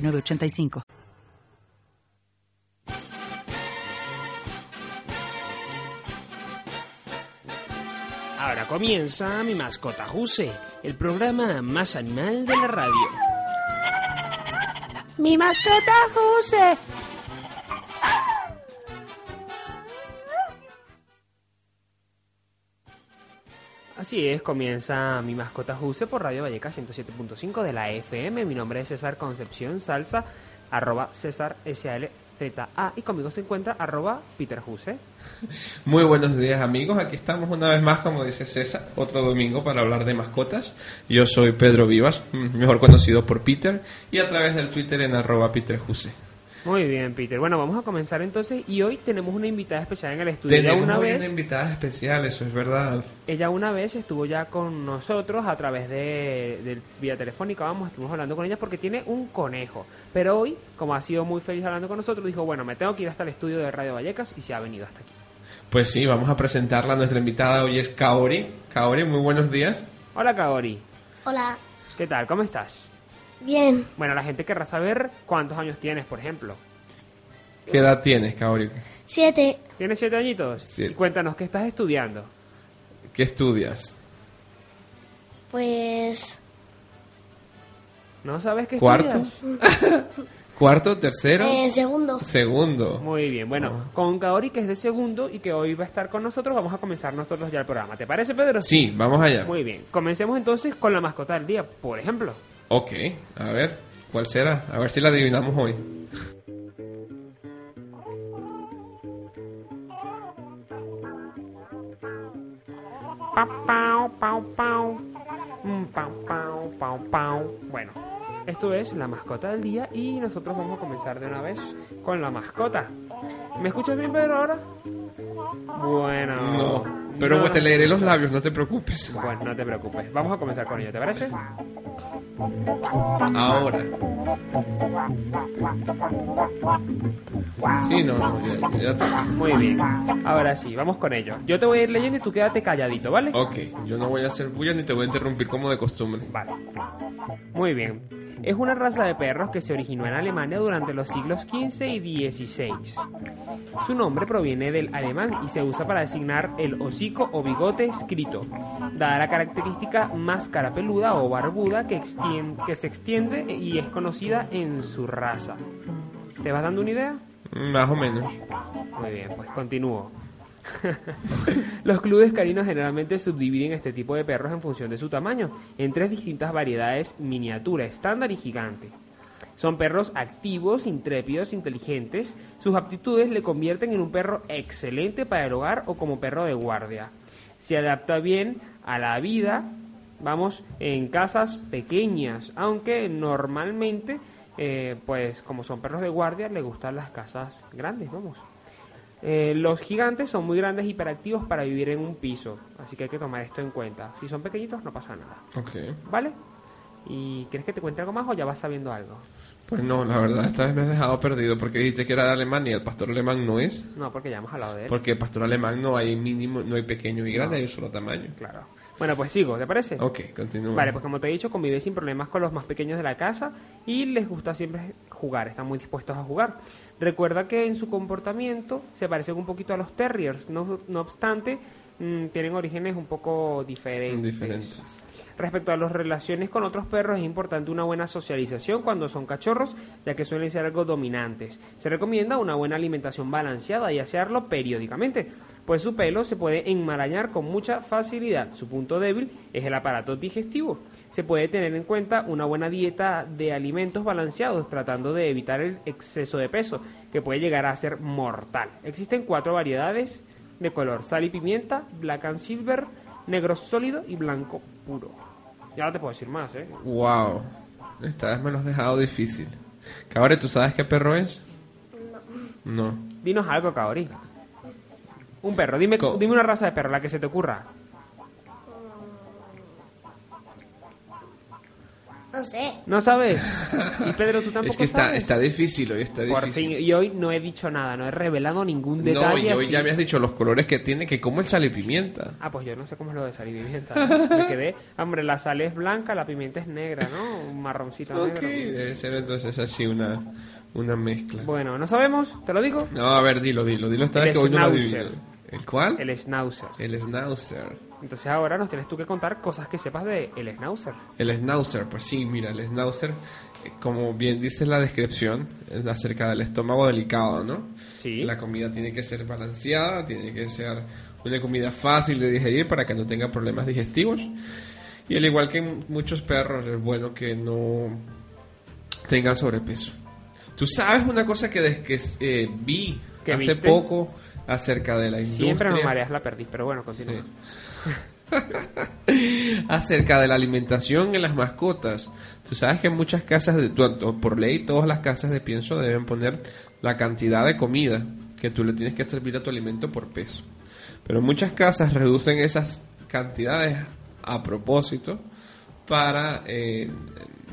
985. Ahora comienza mi mascota Juse, el programa más animal de la radio. Mi mascota Juse. Así es, comienza mi mascota Juse por Radio Valleca 107.5 de la FM. Mi nombre es César Concepción Salsa, arroba César SALZA y conmigo se encuentra arroba Peter Juse. Muy buenos días amigos, aquí estamos una vez más, como dice César, otro domingo para hablar de mascotas. Yo soy Pedro Vivas, mejor conocido por Peter, y a través del Twitter en arroba Peter Juse. Muy bien, Peter. Bueno, vamos a comenzar entonces y hoy tenemos una invitada especial en el estudio. Tenemos una, una vez, invitada especial, eso es verdad. Ella una vez estuvo ya con nosotros a través de, de vía telefónica, vamos, estuvimos hablando con ella porque tiene un conejo. Pero hoy, como ha sido muy feliz hablando con nosotros, dijo, bueno, me tengo que ir hasta el estudio de Radio Vallecas y se ha venido hasta aquí. Pues sí, vamos a presentarla. Nuestra invitada hoy es Kaori. Kaori, muy buenos días. Hola, Kaori. Hola. ¿Qué tal? ¿Cómo estás? Bien. Bueno, la gente querrá saber cuántos años tienes, por ejemplo. ¿Qué edad tienes, Kaori? Siete. ¿Tienes siete añitos? Siete. Y cuéntanos, ¿qué estás estudiando? ¿Qué estudias? Pues. ¿No sabes qué ¿Cuarto? estudias? ¿Cuarto? ¿Tercero? En segundo. Segundo. Muy bien, bueno, Ah. con Kaori, que es de segundo y que hoy va a estar con nosotros, vamos a comenzar nosotros ya el programa. ¿Te parece, Pedro? Sí, vamos allá. Muy bien, comencemos entonces con la mascota del día, por ejemplo. Ok, a ver, ¿cuál será? A ver si la adivinamos hoy. Bueno, esto es la mascota del día y nosotros vamos a comenzar de una vez con la mascota. ¿Me escuchas bien, Pedro, ahora? Bueno. No, pero no. pues te leeré los labios, no te preocupes. Bueno, no te preocupes. Vamos a comenzar con ello, ¿te parece? Ahora. Sí, no, no, ya, ya te- Muy bien. Ahora sí, vamos con ello. Yo te voy a ir leyendo y tú quédate calladito, ¿vale? Ok, yo no voy a hacer bulla ni te voy a interrumpir como de costumbre. Vale. Muy bien. Es una raza de perros que se originó en Alemania durante los siglos XV y XVI. Su nombre proviene del alemán y se usa para designar el hocico o bigote escrito, dada la característica máscara peluda o barbuda que, que se extiende y es conocida en su raza. ¿Te vas dando una idea? Más o menos. Muy bien, pues continúo. Los clubes caninos generalmente subdividen este tipo de perros en función de su tamaño, en tres distintas variedades miniatura, estándar y gigante. Son perros activos, intrépidos, inteligentes. Sus aptitudes le convierten en un perro excelente para el hogar o como perro de guardia. Se adapta bien a la vida, vamos, en casas pequeñas, aunque normalmente, eh, pues como son perros de guardia, le gustan las casas grandes, vamos. Eh, los gigantes son muy grandes y hiperactivos para vivir en un piso, así que hay que tomar esto en cuenta. Si son pequeñitos no pasa nada, Ok. ¿vale? ¿Y quieres que te cuente algo más o ya vas sabiendo algo? Pues no, la verdad, esta vez me has dejado perdido porque dijiste que era de Alemania. El pastor alemán no es. No, porque ya hemos hablado de él. Porque el pastor alemán no hay mínimo, no hay pequeño y grande, hay un solo tamaño. Claro. Bueno, pues sigo, ¿te parece? Ok, continúa. Vale, pues como te he dicho, convive sin problemas con los más pequeños de la casa y les gusta siempre jugar, están muy dispuestos a jugar. Recuerda que en su comportamiento se parecen un poquito a los terriers, no, no obstante, mm, tienen orígenes un poco diferentes. Diferentes. Respecto a las relaciones con otros perros, es importante una buena socialización cuando son cachorros, ya que suelen ser algo dominantes. Se recomienda una buena alimentación balanceada y hacerlo periódicamente, pues su pelo se puede enmarañar con mucha facilidad. Su punto débil es el aparato digestivo. Se puede tener en cuenta una buena dieta de alimentos balanceados, tratando de evitar el exceso de peso, que puede llegar a ser mortal. Existen cuatro variedades de color, sal y pimienta, black and silver, negro sólido y blanco puro. Ya no te puedo decir más, ¿eh? Wow. Esta vez me lo has dejado difícil. Cabare, ¿tú sabes qué perro es? No. No. Dinos algo, Kaori. Un perro, dime, Co- dime una raza de perro, la que se te ocurra. No sé. ¿No sabes? Y Pedro, tú tampoco Es que está, sabes. está difícil hoy, está Por difícil. fin, y hoy no he dicho nada, no he revelado ningún no, detalle. y hoy así. ya habías dicho los colores que tiene, que como el sal y pimienta. Ah, pues yo no sé cómo es lo de sal y pimienta. Me quedé, hombre, la sal es blanca, la pimienta es negra, ¿no? Un marroncito Ok, negro. debe ser entonces así una, una mezcla. Bueno, no sabemos, te lo digo. No, a ver, dilo, dilo, dilo esta El vez que hoy no lo adivino. ¿El cuál? El schnauzer. El schnauzer. Entonces ahora nos tienes tú que contar cosas que sepas de el schnauzer. El schnauzer, pues sí, mira, el schnauzer, eh, como bien dice la descripción, es acerca del estómago delicado, ¿no? Sí. La comida tiene que ser balanceada, tiene que ser una comida fácil de digerir para que no tenga problemas digestivos. Y al igual que muchos perros, es bueno que no tengan sobrepeso. Tú sabes una cosa que, que eh, vi ¿Qué hace viste? poco acerca de la industria. Siempre nos mareas la perdiz, pero bueno, continúa. acerca de la alimentación en las mascotas. Tú sabes que en muchas casas, de, por ley, todas las casas de pienso deben poner la cantidad de comida que tú le tienes que servir a tu alimento por peso. Pero muchas casas reducen esas cantidades a propósito para eh,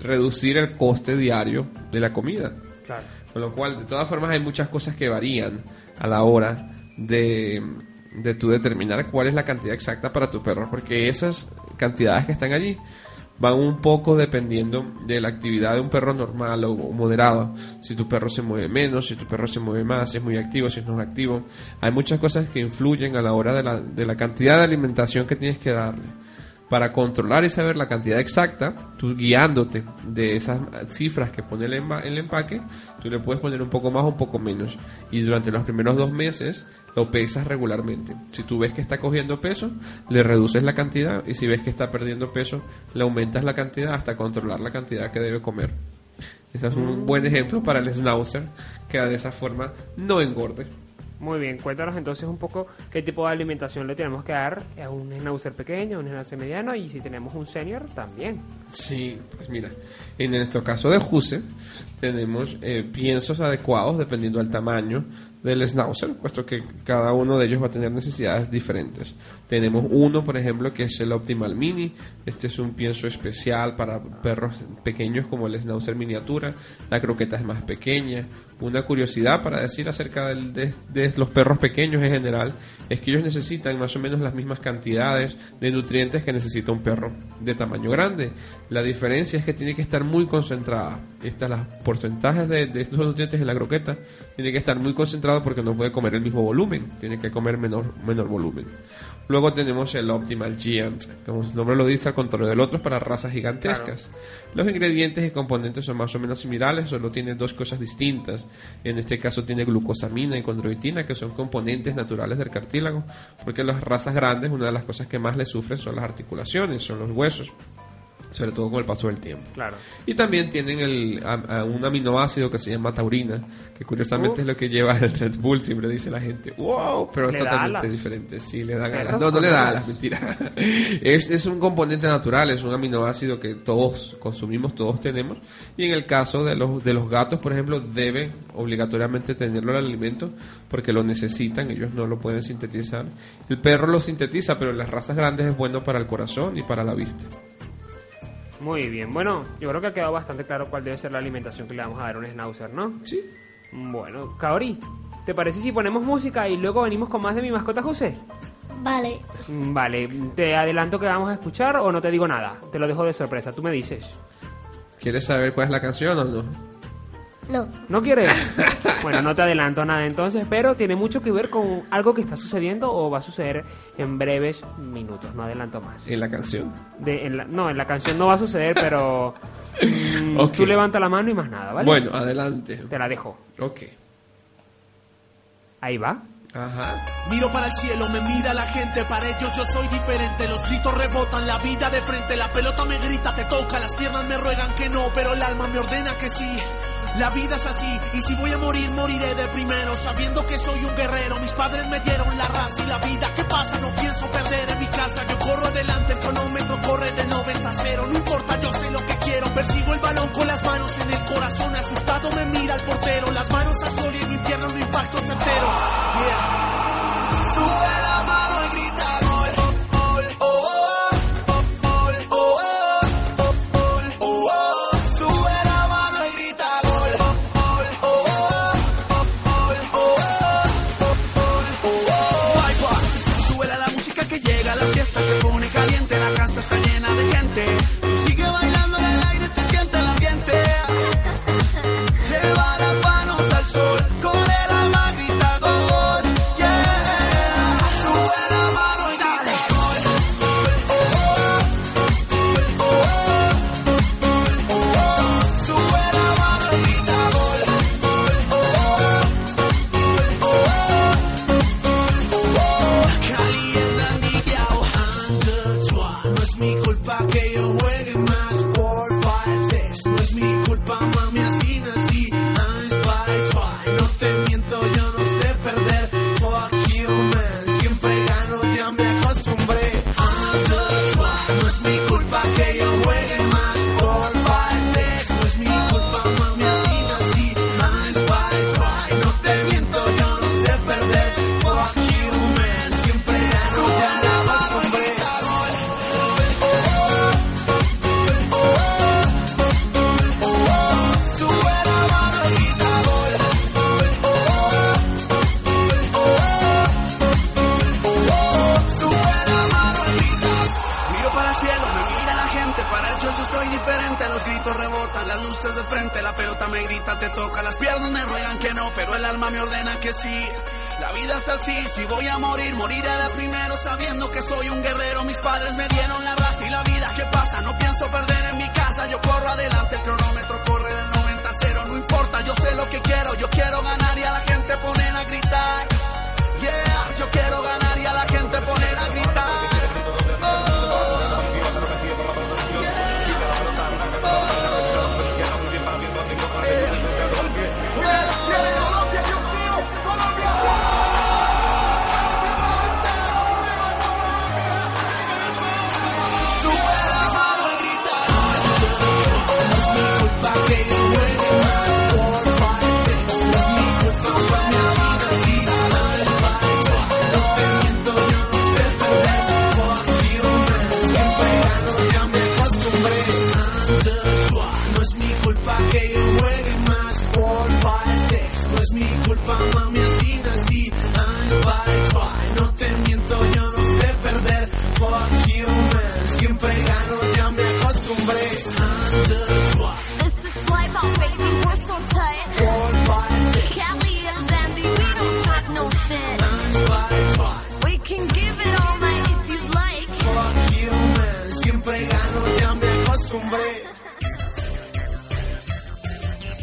reducir el coste diario de la comida. Claro. Con lo cual, de todas formas, hay muchas cosas que varían a la hora de, de tú determinar cuál es la cantidad exacta para tu perro, porque esas cantidades que están allí van un poco dependiendo de la actividad de un perro normal o moderado. Si tu perro se mueve menos, si tu perro se mueve más, si es muy activo, si no es activo. Hay muchas cosas que influyen a la hora de la, de la cantidad de alimentación que tienes que darle para controlar y saber la cantidad exacta, tú guiándote de esas cifras que pone el, el empaque, tú le puedes poner un poco más o un poco menos. Y durante los primeros dos meses lo pesas regularmente. Si tú ves que está cogiendo peso, le reduces la cantidad y si ves que está perdiendo peso, le aumentas la cantidad hasta controlar la cantidad que debe comer. Ese es un buen ejemplo para el schnauzer, que de esa forma no engorde. Muy bien, cuéntanos entonces un poco qué tipo de alimentación le tenemos que dar a un schnauzer pequeño, a un schnauzer mediano y si tenemos un senior también. Sí, pues mira, en nuestro caso de Juse tenemos eh, piensos adecuados dependiendo del tamaño del schnauzer, puesto que cada uno de ellos va a tener necesidades diferentes. Tenemos uno, por ejemplo, que es el Optimal Mini. Este es un pienso especial para perros pequeños como el schnauzer miniatura. La croqueta es más pequeña. Una curiosidad para decir acerca del- de, de los perros pequeños en general es que ellos necesitan más o menos las mismas cantidades de nutrientes que necesita un perro de tamaño grande. La diferencia es que tiene que estar muy concentrada. Estas los porcentajes de, de estos nutrientes en la croqueta tiene que estar muy concentrado porque no puede comer el mismo volumen, tiene que comer menor, menor volumen. Luego tenemos el Optimal Giant, como su nombre lo dice, al contrario del otro, para razas gigantescas. Los ingredientes y componentes son más o menos similares, solo tiene dos cosas distintas. En este caso tiene glucosamina y condroitina, que son componentes naturales del cartílago, porque las razas grandes, una de las cosas que más le sufren son las articulaciones, son los huesos, sobre todo con el paso del tiempo. Claro. Y también tienen el, a- a un aminoácido que se llama taurina, que curiosamente es lo que lleva el Red Bull, siempre dice la gente, wow, pero es totalmente diferente, sí, le da Perros alas. No, no le da alas. alas, mentira. es, es un componente natural, es un aminoácido que todos consumimos, todos tenemos, y en el caso de los, de los gatos, por ejemplo, debe obligatoriamente tenerlo en el alimento porque lo necesitan, ellos no lo pueden sintetizar. El perro lo sintetiza, pero en las razas grandes es bueno para el corazón y para la vista. Muy bien, bueno, yo creo que ha quedado bastante claro cuál debe ser la alimentación que le vamos a dar a un schnauzer, ¿no? Sí. Bueno, Kaori, ¿te parece si ponemos música y luego venimos con más de mi mascota José? Vale. Mm, Vale, ¿te adelanto que vamos a escuchar o no te digo nada? Te lo dejo de sorpresa, tú me dices. ¿Quieres saber cuál es la canción o no? No. ¿No quieres? bueno, no te adelanto nada entonces, pero tiene mucho que ver con algo que está sucediendo o va a suceder en breves minutos, no adelanto más. En la canción. De, en la- no, en la canción no va a suceder, pero mm, Ok. tú levanta la mano y más nada, ¿vale? Bueno, adelante. Te la dejo. Ok. Ahí va. Ajá. Miro para el cielo, me mira la gente, para ellos yo soy diferente. Los gritos rebotan, la vida de frente, la pelota me grita, te toca, las piernas me ruegan que no, pero el alma me ordena que sí. La vida es así, y si voy a morir, moriré de primero, sabiendo que soy un guerrero. Mis padres me dieron la raza y la vida. ¿Qué pasa? No pienso perder en mi casa. Yo corro adelante, el cronómetro corre de 90 a 0. No importa, yo sé lo que quiero. Persigo el balón con las manos soy diferente. Los gritos rebotan, las luces de frente. La pelota me grita, te toca. Las piernas me ruegan que no, pero el alma me ordena que sí. La vida es así, si voy a morir, moriré de primero sabiendo que soy un guerrero. Mis padres me dieron la raza y la vida. ¿Qué pasa? No pienso perder en mi casa. Yo corro adelante, el cronómetro corre del 90 a 0. No importa, yo sé lo que quiero. Yo quiero ganar y a la gente poner a gritar. Yeah, yo quiero ganar y a la gente poner a gritar.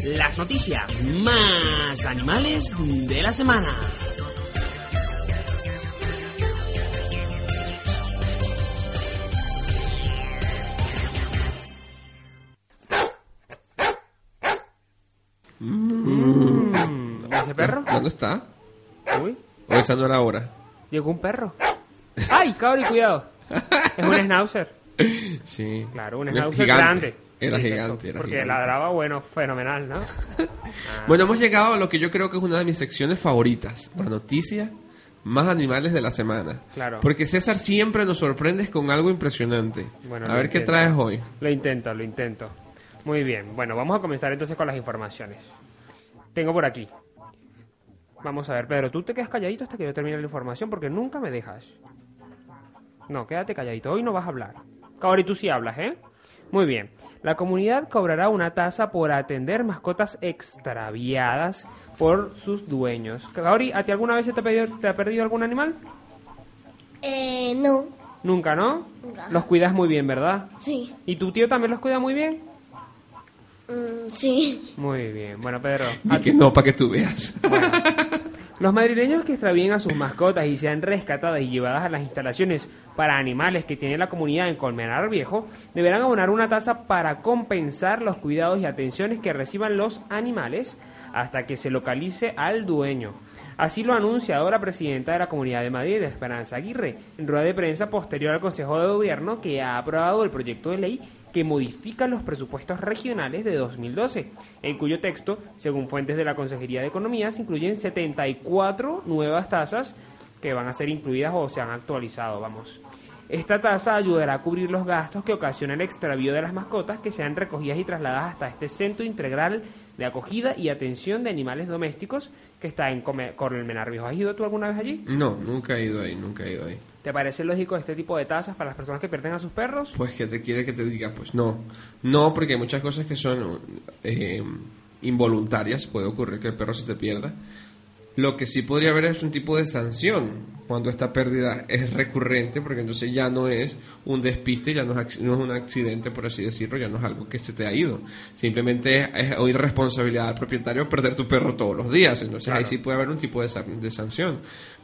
Las noticias más animales de la semana. ¿Ese perro? ¿Dónde está? Uy, ¿O esa no era hora? llegó un perro. ¡Ay, cabri, cuidado! Es un schnauzer. Sí. Claro, un Era schnauzer gigante. grande. Era Sí, gigante, era Porque gigante. ladraba, bueno, fenomenal, ¿no? Bueno, hemos llegado a lo que yo creo que es una de mis secciones favoritas, la noticia más animales de la semana. Claro. Porque César siempre nos sorprende con algo impresionante. Bueno, a ver qué traes hoy. Lo intento, lo intento. Muy bien. Bueno, vamos a comenzar entonces con las informaciones. Tengo por aquí. Vamos a ver, Pedro, tú te quedas calladito hasta que yo termine la información porque nunca me dejas. No, quédate calladito. Hoy no vas a hablar. Kaori, tú sí hablas, ¿eh? Muy bien. La comunidad cobrará una tasa por atender mascotas extraviadas por sus dueños. Kaori, ¿a ti alguna vez se te ha, perdido, te ha perdido algún animal? Eh, no. Nunca, ¿no? Nunca. Los cuidas muy bien, ¿verdad? Sí. ¿Y tu tío también los cuida muy bien? Mm, sí. Muy bien. Bueno, Pedro, Y que no, para que tú veas. Los madrileños que extravíen a sus mascotas y sean rescatadas y llevadas a las instalaciones para animales que tiene la comunidad en Colmenar Viejo deberán abonar una tasa para compensar los cuidados y atenciones que reciban los animales hasta que se localice al dueño. Así lo anuncia ahora la presidenta de la Comunidad de Madrid, Esperanza Aguirre, en rueda de prensa posterior al Consejo de Gobierno que ha aprobado el proyecto de ley que modifica los presupuestos regionales de 2012, en cuyo texto, según fuentes de la Consejería de Economía, se incluyen 74 nuevas tasas que van a ser incluidas o se han actualizado, vamos. Esta tasa ayudará a cubrir los gastos que ocasiona el extravío de las mascotas que sean recogidas y trasladadas hasta este centro integral de acogida y atención de animales domésticos que está en Colmenar Viejo. ¿Has ido tú alguna vez allí? No, nunca he ido ahí, nunca he ido ahí. ¿Te parece lógico este tipo de tasas para las personas que pierden a sus perros? Pues que te quiere que te diga, pues no. No, porque hay muchas cosas que son eh, involuntarias. Puede ocurrir que el perro se te pierda. Lo que sí podría haber es un tipo de sanción cuando esta pérdida es recurrente, porque entonces ya no es un despiste, ya no es, no es un accidente, por así decirlo, ya no es algo que se te ha ido. Simplemente es, es irresponsabilidad del propietario perder tu perro todos los días. Entonces ahí sí puede haber un tipo de sanción.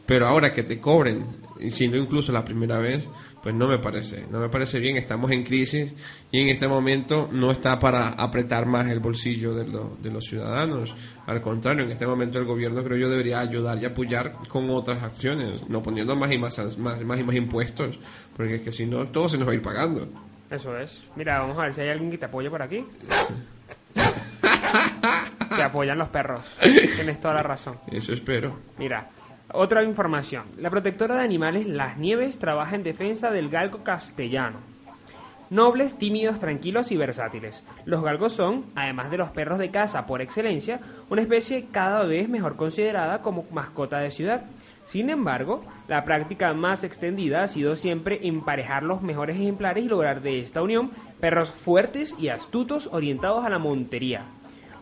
Pero ahora que te cobren, si no incluso la primera vez, pues no me parece, no me parece bien, estamos en crisis y en este momento no está para apretar más el bolsillo de, lo- de los ciudadanos. Al contrario, en este momento el gobierno creo yo debería ayudar y apoyar con otras acciones, no poniendo más y más, más, más y más impuestos, porque es que si no todo se nos va a ir pagando. Eso es. Mira, vamos a ver si hay alguien que te apoye por aquí. te apoyan los perros. Tienes toda la razón. Eso espero. Mira, otra información. La protectora de animales Las Nieves trabaja en defensa del galgo castellano. Nobles, tímidos, tranquilos y versátiles. Los galgos son, además de los perros de casa por excelencia, una especie cada vez mejor considerada como mascota de ciudad. Sin embargo, la práctica más extendida ha sido siempre emparejar los mejores ejemplares y lograr de esta unión perros fuertes y astutos orientados a la montería.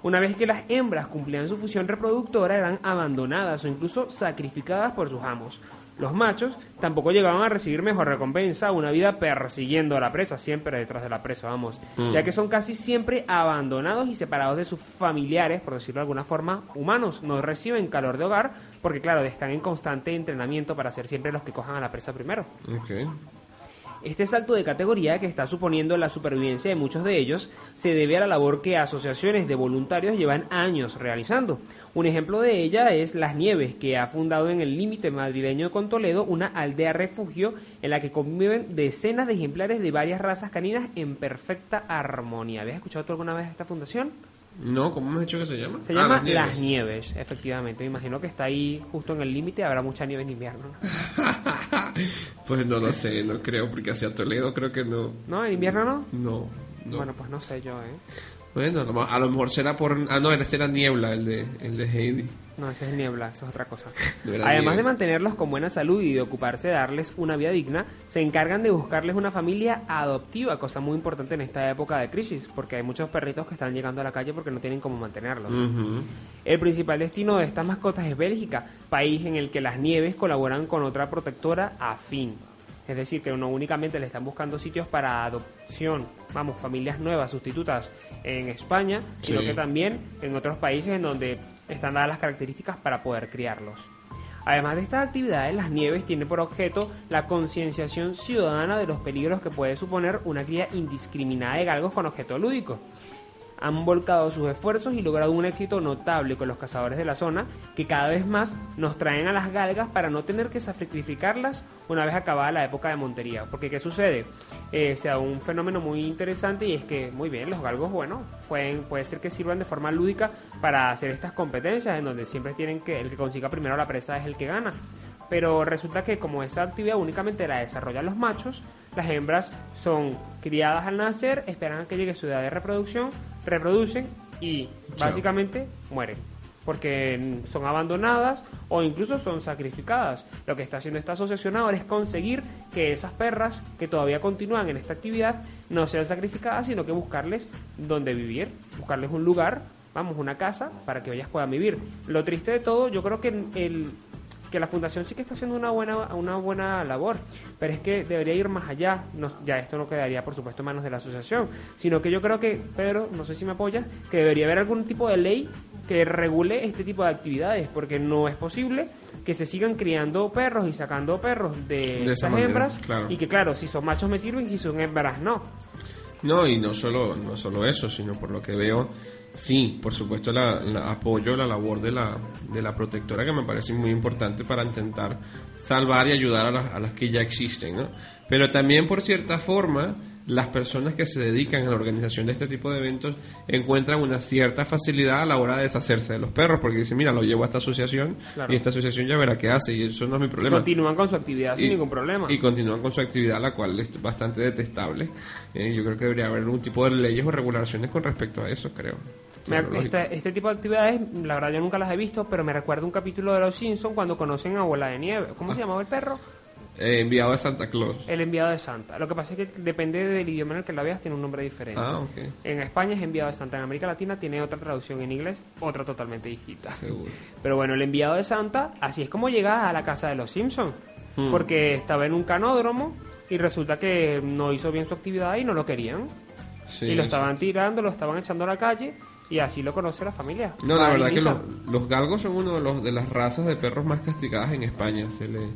Una vez que las hembras cumplían su función reproductora, eran abandonadas o incluso sacrificadas por sus amos. Los machos tampoco llegaban a recibir mejor recompensa, una vida persiguiendo a la presa, siempre detrás de la presa, vamos, ya que son casi siempre abandonados y separados de sus familiares, por decirlo de alguna forma, humanos. No reciben calor de hogar porque, claro, están en constante entrenamiento para ser siempre los que cojan a la presa primero. Este salto de categoría que está suponiendo la supervivencia de muchos de ellos se debe a la labor que asociaciones de voluntarios llevan años realizando. Un ejemplo de ella es Las Nieves, que ha fundado en el límite madrileño con Toledo una aldea refugio en la que conviven decenas de ejemplares de varias razas caninas en perfecta armonía. ¿Habías escuchado alguna vez esta fundación? No, ¿cómo me has dicho que se llama? Se Ah, llama Nieves. Las Nieves, efectivamente. Me imagino que está ahí justo en el límite, habrá mucha nieve en invierno. ¿no? Pues no lo sé, no creo, porque hacia Toledo creo que no. ¿No? ¿En invierno no? No. no. Bueno, pues no sé yo, ¿eh? Bueno, a lo mejor será por... Ah, no, era Niebla, el de, el de Heidi. No, ese es niebla, eso es otra cosa. De Además niebla. de mantenerlos con buena salud y de ocuparse de darles una vida digna, se encargan de buscarles una familia adoptiva, cosa muy importante en esta época de crisis, porque hay muchos perritos que están llegando a la calle porque no tienen cómo mantenerlos. El principal destino de estas mascotas es Bélgica, país en el que las nieves colaboran con otra protectora afín. Es decir, que no únicamente le están buscando sitios para adopción, vamos, familias nuevas, sustitutas en España, sino Sí. que también en otros países en donde están dadas las características para poder criarlos. Además de estas actividades, las nieves tienen por objeto la concienciación ciudadana de los peligros que puede suponer una cría indiscriminada de galgos con objeto lúdico han volcado sus esfuerzos y logrado un éxito notable con los cazadores de la zona, que cada vez más nos traen a las galgas para no tener que sacrificarlas una vez acabada la época de montería. Porque ¿qué sucede? Eh, se da un fenómeno muy interesante y es que, muy bien, los galgos, bueno, pueden, puede ser que sirvan de forma lúdica para hacer estas competencias en donde siempre tienen que, el que consiga primero la presa es el que gana. Pero resulta que como esa actividad únicamente la desarrollan los machos, las hembras son criadas al nacer, esperan a que llegue su edad de reproducción, reproducen y Chao. básicamente mueren. Porque son abandonadas o incluso son sacrificadas. Lo que está haciendo esta asociación ahora es conseguir que esas perras que todavía continúan en esta actividad no sean sacrificadas, sino que buscarles donde vivir, buscarles un lugar, vamos, una casa para que ellas puedan vivir. Lo triste de todo, yo creo que el, que la fundación sí que está haciendo una buena una buena labor, pero es que debería ir más allá. No- ya esto no quedaría, por supuesto, en manos de la asociación, sino que yo creo que, Pedro, no sé si me apoyas, que debería haber algún tipo de ley que regule este tipo de actividades, porque no es posible que se sigan criando perros y sacando perros de, esas manera, hembras claro. y que claro, si son machos me sirven y si son hembras no. No, y no solo, no solo eso, sino por lo que veo, sí, por supuesto la, apoyo la labor de la, de la protectora que me parece muy importante para intentar salvar y ayudar a las, a las que ya existen, ¿no? Pero también por cierta forma, las personas que se dedican a la organización de este tipo de eventos encuentran una cierta facilidad a la hora de deshacerse de los perros, porque dicen, mira, lo llevo a esta asociación Claro. y esta asociación ya verá qué hace y eso no es mi problema. Continúan con su actividad sin Y- ningún problema. Y continúan con su actividad, la cual es bastante detestable. Eh, yo creo que debería haber algún tipo de leyes o regulaciones con respecto a eso, creo. Este, este tipo de actividades, la verdad yo nunca las he visto, pero me recuerda un capítulo de Los Simpsons cuando conocen a Abuela de Nieve. ¿Cómo Ah. se llamaba el perro? Eh, enviado a Santa Claus. El enviado de Santa. Lo que pasa es que depende del idioma en el que la veas, tiene un nombre diferente. Ah, ok. En España es enviado de Santa, en América Latina tiene otra traducción en inglés, otra totalmente distinta. Seguro. Pero bueno, el enviado de Santa, así es como llega a la casa de los Simpsons. Hmm. Porque estaba en un canódromo y resulta que no hizo bien su actividad y no lo querían. Sí, y lo sí. estaban tirando, lo estaban echando a la calle y así lo conoce la familia. No, la verdad que los galgos son uno de, los, de las razas de perros más castigadas en España. Se le,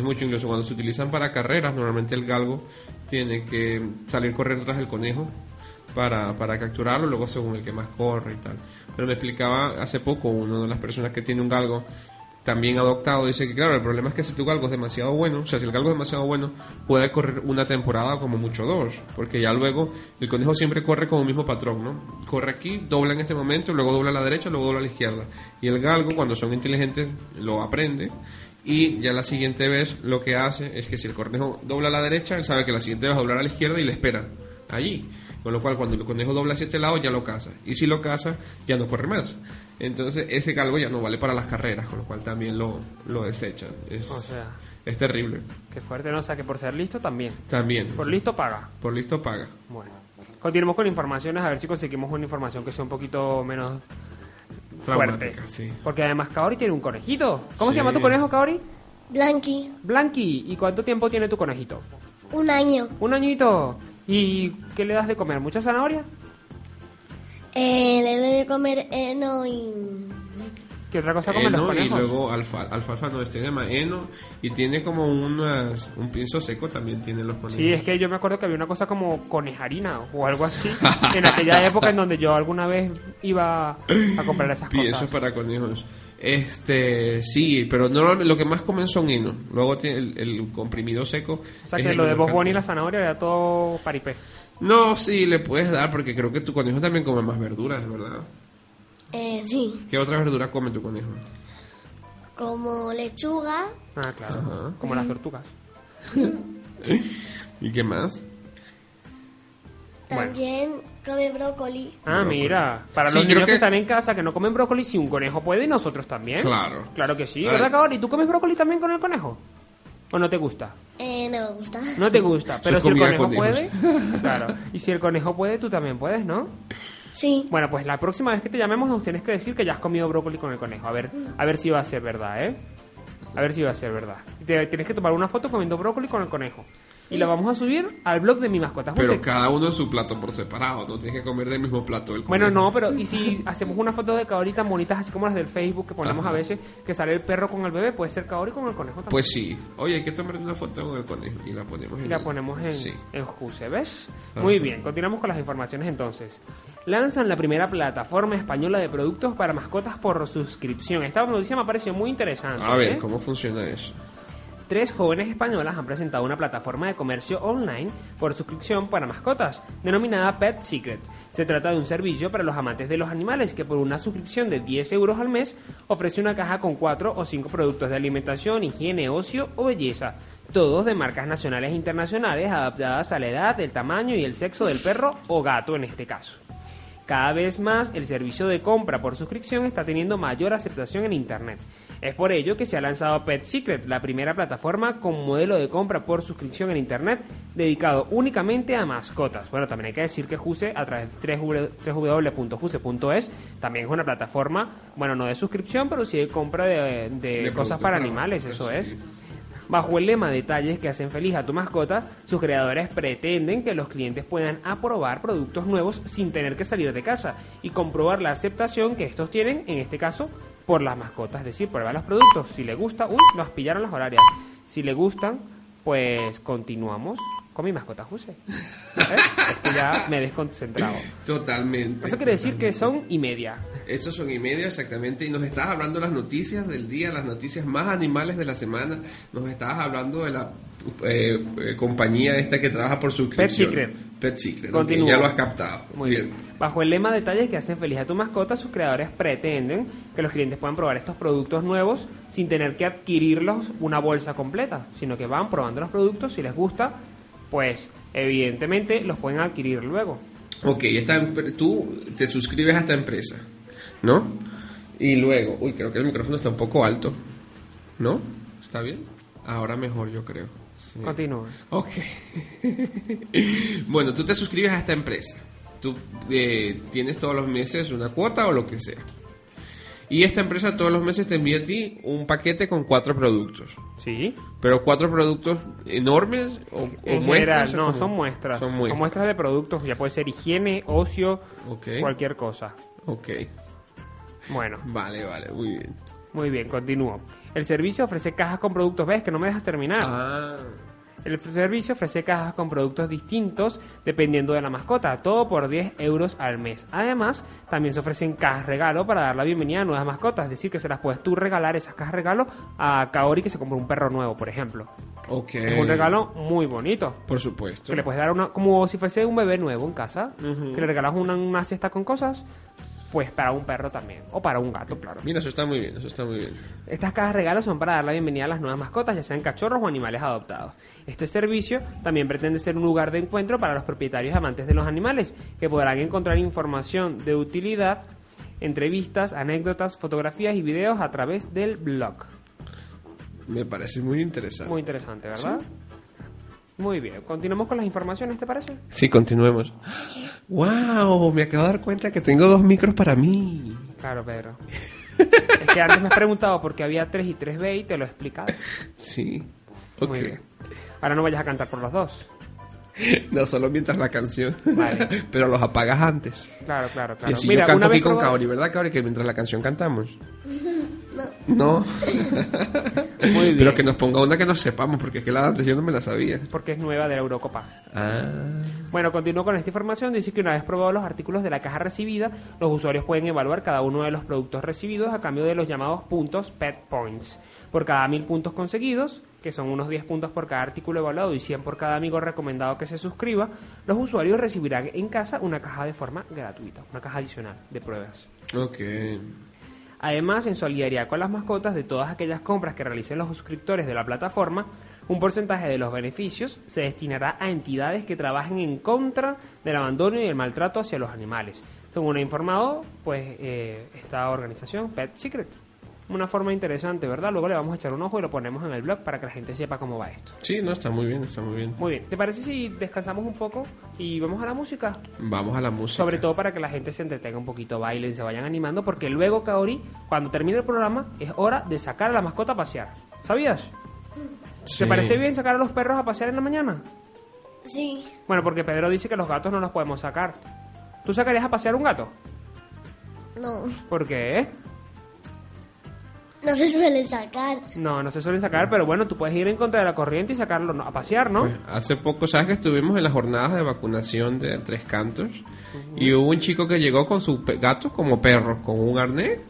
es mucho, incluso cuando se utilizan para carreras, normalmente el galgo tiene que salir corriendo tras el conejo para, para capturarlo, luego según el que más corre y tal. Pero me explicaba hace poco una de las personas que tiene un galgo también adoptado, dice que claro, el problema es que si tu galgo es demasiado bueno, o sea, si el galgo es demasiado bueno, puede correr una temporada como mucho dos, porque ya luego el conejo siempre corre con el mismo patrón, ¿no? Corre aquí, dobla en este momento, luego dobla a la derecha, luego dobla a la izquierda. Y el galgo, cuando son inteligentes, lo aprende y ya la siguiente vez lo que hace es que si el conejo dobla a la derecha, él sabe que la siguiente vez va a doblar a la izquierda y le espera allí. Con lo cual, cuando el conejo dobla hacia este lado, ya lo caza. Y si lo caza, ya no corre más. Entonces, ese galgo ya no vale para las carreras, con lo cual también lo, lo desechan. Es, O sea. es terrible. Qué fuerte, no o sea que por ser listo también. También. Por listo paga. Por listo paga. Bueno. Continuemos con informaciones a ver si conseguimos una información que sea un poquito menos fuerte. Sí. Porque además Kaori tiene un conejito. ¿Cómo se llama tu conejo, Kaori? Blanqui, Blanqui. ¿Y cuánto tiempo tiene tu conejito? un año. Un añito. ¿Y qué le das de comer? ¿Mucha zanahoria? Eh, le doy de comer heno y... ¿Qué otra cosa comen los Heno y luego alfa, alfalfa no, este se llama heno y tiene como unas, un pienso seco también tienen los conejos. Sí, es que yo me acuerdo que había una cosa como conejarina o algo así en aquella época en donde yo alguna vez iba a comprar esas cosas. para conejos. Este, sí, pero normalmente lo que más comen son heno. Luego tiene el, el comprimido seco. O sea que lo de Bob y la zanahoria era todo paripé. No, sí, le puedes dar porque creo que tu conejo también come más verduras, ¿verdad? Eh, sí, ¿Qué otra verdura come tu conejo? como lechuga, Ah, claro. Ajá. Como las tortugas. ¿Y qué más? también come brócoli. Ah, Brócoli. mira. Para Sí, los niños que... que- están en casa que no comen brócoli, si un conejo puede y nosotros también. Claro. Claro que sí. A ver. ¿Verdad, Kaori? ¿Tú comes brócoli también con el conejo? ¿O no te gusta? Eh, no me gusta. No te gusta. Pero si el conejo puede... Claro. Y si el conejo puede, tú también puedes, ¿no? Sí, Bueno, pues la próxima vez que te llamemos nos tienes que decir que ya has comido brócoli con el conejo. A ver, a ver si va a ser verdad, ¿eh? A ver si va a ser verdad. Te, tienes que tomar una foto comiendo brócoli con el conejo. Y la vamos a subir al blog de mi mascota. Pero José. cada uno su plato por separado, no tienes que comer del mismo plato Bueno, no, pero ¿y si hacemos una foto de Kaori tan bonitas, así como las del Facebook que ponemos Ajá. a veces, que sale el perro con el bebé? Puede ser Kaori con el conejo también. Pues sí. Oye, hay que tomar una foto con el conejo y la ponemos en y la el- ponemos en, Sí. en Juse, ¿ves? Ajá. Muy bien, continuamos con las informaciones entonces. Lanzan la primera plataforma española de productos para mascotas por suscripción. Esta noticia me ha parecido muy interesante. A ver, ¿eh? ¿cómo funciona eso? Tres jóvenes españolas han presentado una plataforma de comercio online por suscripción para mascotas, denominada Pet Secret. Se trata de un servicio para los amantes de los animales que por una suscripción de 10 euros al mes ofrece una caja con 4 o 5 productos de alimentación, higiene, ocio o belleza. Todos de marcas nacionales e internacionales adaptadas a la edad, el tamaño y el sexo del perro o gato en este caso. Cada vez más el servicio de compra por suscripción está teniendo mayor aceptación en Internet. Es por ello que se ha lanzado Pet Secret, la primera plataforma con modelo de compra por suscripción en Internet dedicado únicamente a mascotas. Bueno, también hay que decir que Juse, a través de www.juse.es, también es una plataforma, bueno, no de suscripción, pero sí de compra de, de De cosas para animales, eso es. Bajo el lema detalles que hacen feliz a tu mascota, sus creadores pretenden que los clientes puedan aprobar productos nuevos sin tener que salir de casa y comprobar la aceptación que estos tienen, en este caso, por las mascotas. Es decir, prueba los productos. Si le gusta, uy, nos pillaron las horarias. Si le gustan, pues continuamos con mi mascota Juse. ¿Eh? Es que ya me he desconcentrado. Totalmente. Eso quiere decir que son y media. Estos son y media exactamente. Y nos estabas hablando de las noticias del día, las noticias más animales de la semana. Nos estabas hablando de la eh, eh, compañía esta que trabaja por suscripción. Secret. Pet Secret. ok, Continúo. ya lo has captado. Muy bien. Bajo el lema detalles que hacen feliz a tu mascota, sus creadores pretenden que los clientes puedan probar estos productos nuevos sin tener que adquirirlos una bolsa completa, sino que van probando los productos, si les gusta, pues evidentemente los pueden adquirir luego. Ok, esta tú te suscribes a esta empresa, ¿no? Y luego, uy, creo que el micrófono está un poco alto, ¿no? ¿Está bien? Ahora mejor, yo creo. Sí. Continúa. Ok. bueno, tú te suscribes a esta empresa. Tú eh, tienes todos los meses una cuota o lo que sea. Y esta empresa todos los meses te envía a ti un paquete con cuatro productos. Sí. Pero cuatro productos enormes o, o En muestras. general, no, son muestras. Son Son muestras. muestras de productos, ya puede ser higiene, ocio, cualquier cosa. Ok. Bueno, Vale, vale, muy bien. muy bien, continúo. El servicio ofrece cajas con productos, ves que no me dejas terminar. Ah. El servicio ofrece cajas con productos distintos dependiendo de la mascota, todo por 10 euros al mes. Además, también se ofrecen cajas regalo para dar la bienvenida a nuevas mascotas, es decir, que se las puedes tú regalar esas cajas regalo a Kaori que se compra un perro nuevo, por ejemplo. Es un regalo muy bonito. Por supuesto. Que le puedes dar una, como si fuese un bebé nuevo en casa, Ujú. que le regalas una, una cesta con cosas, pues para un perro también, o para un gato, claro. Mira, eso está muy bien, eso está muy bien. Estas cajas regalos son para dar la bienvenida a las nuevas mascotas, ya sean cachorros o animales adoptados. Este servicio también pretende ser un lugar de encuentro para los propietarios amantes de los animales, que podrán encontrar información de utilidad, entrevistas, anécdotas, fotografías y videos a través del blog. Me parece muy interesante. Muy interesante, ¿verdad? Muy bien, continuamos con las informaciones, ¿te parece? Sí, continuemos. ¡Wow! Me acabo de dar cuenta que tengo dos micros para mí. Claro, Pedro. es que antes me has preguntado por qué había 3 y 3B y te lo he explicado. Sí. Ok. Muy bien. Ahora no vayas a cantar por los dos. No solo mientras la canción. Vale. Pero los apagas antes. Claro, claro, Y claro. así Mira, yo canto una aquí vez con probado- Kaori, ¿verdad, Kaori? Que mientras la canción cantamos. No. No. Muy bien. Pero que nos ponga una que nos sepamos, porque es que la antes yo no me la sabía. Porque es nueva de la Eurocopa. Ah. Bueno, continúo con esta información. Dice que una vez probados los artículos de la caja recibida, los usuarios pueden evaluar cada uno de los productos recibidos a cambio de los llamados puntos Pet Points. Por cada mil puntos conseguidos, que son unos 10 puntos por cada artículo evaluado y 100 por cada amigo recomendado que se suscriba, los usuarios recibirán en casa una caja de forma gratuita, una caja adicional de pruebas. Ok. Además, en solidaridad con las mascotas de todas aquellas compras que realicen los suscriptores de la plataforma, un porcentaje de los beneficios se destinará a entidades que trabajen en contra del abandono y el maltrato hacia los animales. Según ha informado, pues eh, esta organización Pet Secret. Una forma interesante, ¿verdad? Luego le vamos a echar un ojo y lo ponemos en el blog para que la gente sepa cómo va esto. Sí, no, está muy bien, está muy bien. Muy bien, ¿te parece si descansamos un poco y vamos a la música? Vamos a la música. Sobre todo para que la gente se entretenga un poquito, bailen, se vayan animando, porque luego, Kaori, cuando termine el programa, es hora de sacar a la mascota a pasear. ¿Sabías? Sí. ¿Te parece bien sacar a los perros a pasear en la mañana? Sí. Bueno, porque Pedro dice que los gatos no los podemos sacar. ¿Tú sacarías a pasear un gato? No. ¿Por qué? No se suele sacar. No, no se suelen sacar, pero bueno, tú puedes ir en contra de la corriente y sacarlo a pasear, ¿no? Pues, hace poco, ¿sabes que estuvimos en las jornadas de vacunación de Tres Cantos? Y hubo un chico que llegó con su gato como perro, con un arnés.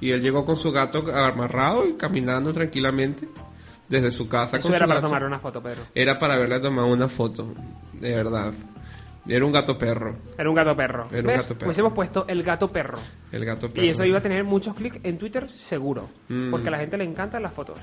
Y él llegó con su gato amarrado y caminando tranquilamente desde su casa. Eso con era su para gato. tomar una foto, Pedro. Era para haberle tomado una foto, de verdad. Era un gato perro, Era un gato perro. Era un ¿Ves? gato perro. Pues hemos puesto el gato perro. el gato perro. Y eso iba a tener muchos clics en Twitter, seguro. Mm. Porque a la gente le encantan las fotos.